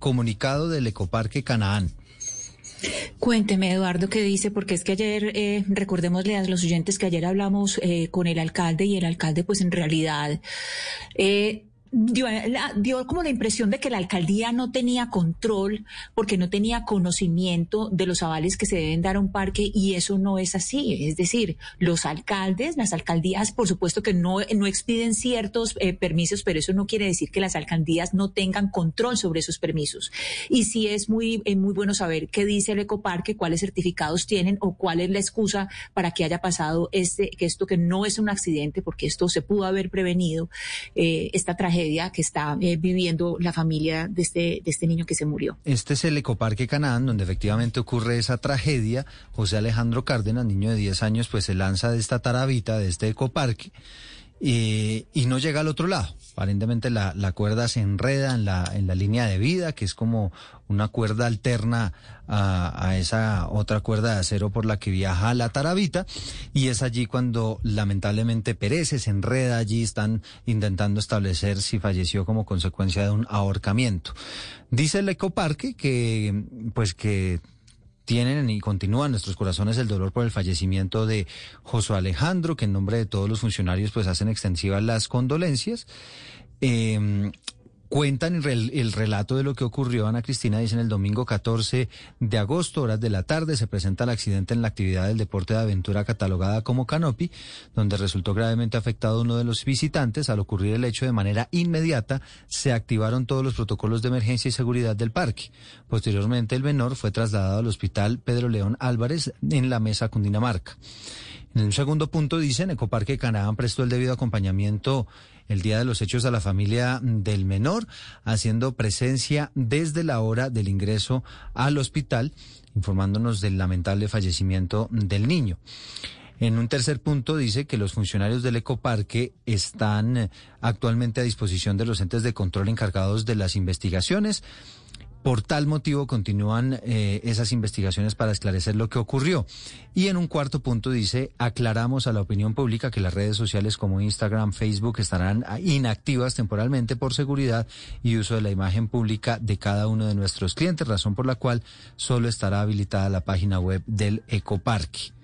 Comunicado del Ecoparque Canaán. Cuénteme, Eduardo, qué dice, porque es que ayer, eh, recordémosle a los oyentes que ayer hablamos eh, con el alcalde y el alcalde, pues en realidad, eh, dio, dio, como la impresión de que la alcaldía no tenía control porque no tenía conocimiento de los avales que se deben dar a un parque y eso no es así. Es decir, los alcaldes, las alcaldías, por supuesto que no, no expiden ciertos eh, permisos, pero eso no quiere decir que las alcaldías no tengan control sobre esos permisos. Y sí es muy, eh, muy bueno saber qué dice el ecoparque, cuáles certificados tienen o cuál es la excusa para que haya pasado este, que esto que no es un accidente, porque esto se pudo haber prevenido, eh, esta tragedia que está eh, viviendo la familia de este, de este niño que se murió. Este es el Ecoparque Canaán, donde efectivamente ocurre esa tragedia. José Alejandro Cárdenas, niño de 10 años, pues se lanza de esta tarabita, de este ecoparque y, y no llega al otro lado. Aparentemente la, la, cuerda se enreda en la, en la línea de vida, que es como una cuerda alterna a, a, esa otra cuerda de acero por la que viaja la tarabita, y es allí cuando lamentablemente perece, se enreda allí, están intentando establecer si falleció como consecuencia de un ahorcamiento. Dice el ecoparque que, pues que tienen y continúan nuestros corazones el dolor por el fallecimiento de Josué Alejandro, que en nombre de todos los funcionarios pues hacen extensivas las condolencias. Eh, cuentan el, el, relato de lo que ocurrió. Ana Cristina dicen el domingo 14 de agosto, horas de la tarde, se presenta el accidente en la actividad del deporte de aventura catalogada como Canopy, donde resultó gravemente afectado uno de los visitantes. Al ocurrir el hecho de manera inmediata, se activaron todos los protocolos de emergencia y seguridad del parque. Posteriormente, el menor fue trasladado al hospital Pedro León Álvarez en la mesa Cundinamarca. En un segundo punto dicen, Ecoparque Canadá prestó el debido acompañamiento el día de los hechos a la familia del menor, haciendo presencia desde la hora del ingreso al hospital, informándonos del lamentable fallecimiento del niño. En un tercer punto dice que los funcionarios del ecoparque están actualmente a disposición de los entes de control encargados de las investigaciones por tal motivo continúan eh, esas investigaciones para esclarecer lo que ocurrió. Y en un cuarto punto dice, aclaramos a la opinión pública que las redes sociales como Instagram, Facebook estarán inactivas temporalmente por seguridad y uso de la imagen pública de cada uno de nuestros clientes, razón por la cual solo estará habilitada la página web del Ecoparque.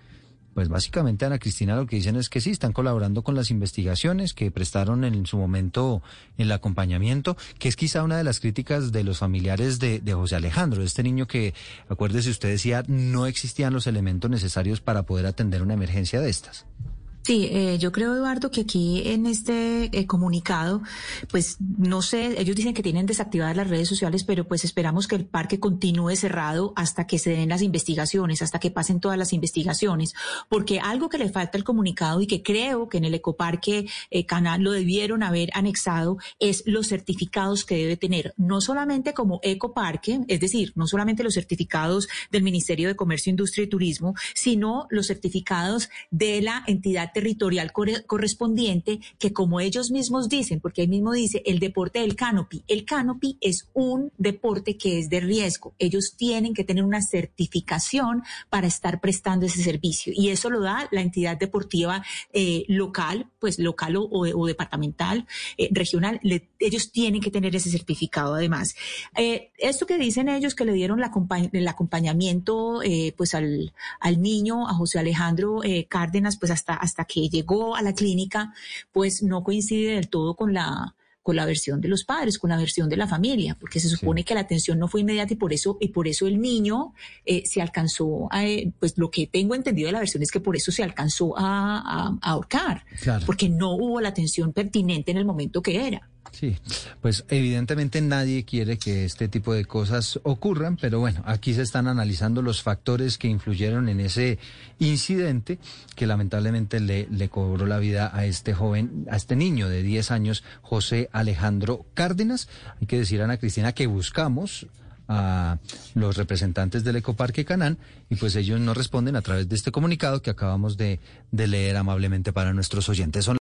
Pues básicamente, Ana Cristina, lo que dicen es que sí, están colaborando con las investigaciones que prestaron en su momento el acompañamiento, que es quizá una de las críticas de los familiares de, de José Alejandro, este niño que, acuérdese usted decía, no existían los elementos necesarios para poder atender una emergencia de estas. Sí, eh, yo creo, Eduardo, que aquí en este eh, comunicado, pues no sé, ellos dicen que tienen desactivadas las redes sociales, pero pues esperamos que el parque continúe cerrado hasta que se den las investigaciones, hasta que pasen todas las investigaciones, porque algo que le falta al comunicado y que creo que en el ecoparque eh, Canal lo debieron haber anexado es los certificados que debe tener, no solamente como ecoparque, es decir, no solamente los certificados del Ministerio de Comercio, Industria y Turismo, sino los certificados de la entidad territorial correspondiente que como ellos mismos dicen, porque ahí mismo dice el deporte del canopy, el canopy es un deporte que es de riesgo. Ellos tienen que tener una certificación para estar prestando ese servicio y eso lo da la entidad deportiva eh, local, pues local o, departamental, eh, regional. Ellos tienen que tener ese certificado además. Eh, esto que dicen ellos que le dieron el acompañamiento pues al, al niño, a José Alejandro Cárdenas, pues hasta, hasta que llegó a la clínica, pues no coincide del todo con la con la versión de los padres, con la versión de la familia, porque se supone sí. que la atención no fue inmediata y por eso y por eso el niño eh, se alcanzó a, eh, pues lo que tengo entendido de la versión es que por eso se alcanzó a, a, a ahorcar, claro. porque no hubo la atención pertinente en el momento que era. Sí, pues evidentemente nadie quiere que este tipo de cosas ocurran, pero bueno, aquí se están analizando los factores que influyeron en ese incidente que lamentablemente le, cobró la vida a este joven, a este niño de 10 años, José Alejandro Cárdenas. Hay que decir, Ana Cristina, que buscamos a los representantes del Ecoparque Canán y pues ellos no responden a través de este comunicado que acabamos de, de leer amablemente para nuestros oyentes. Son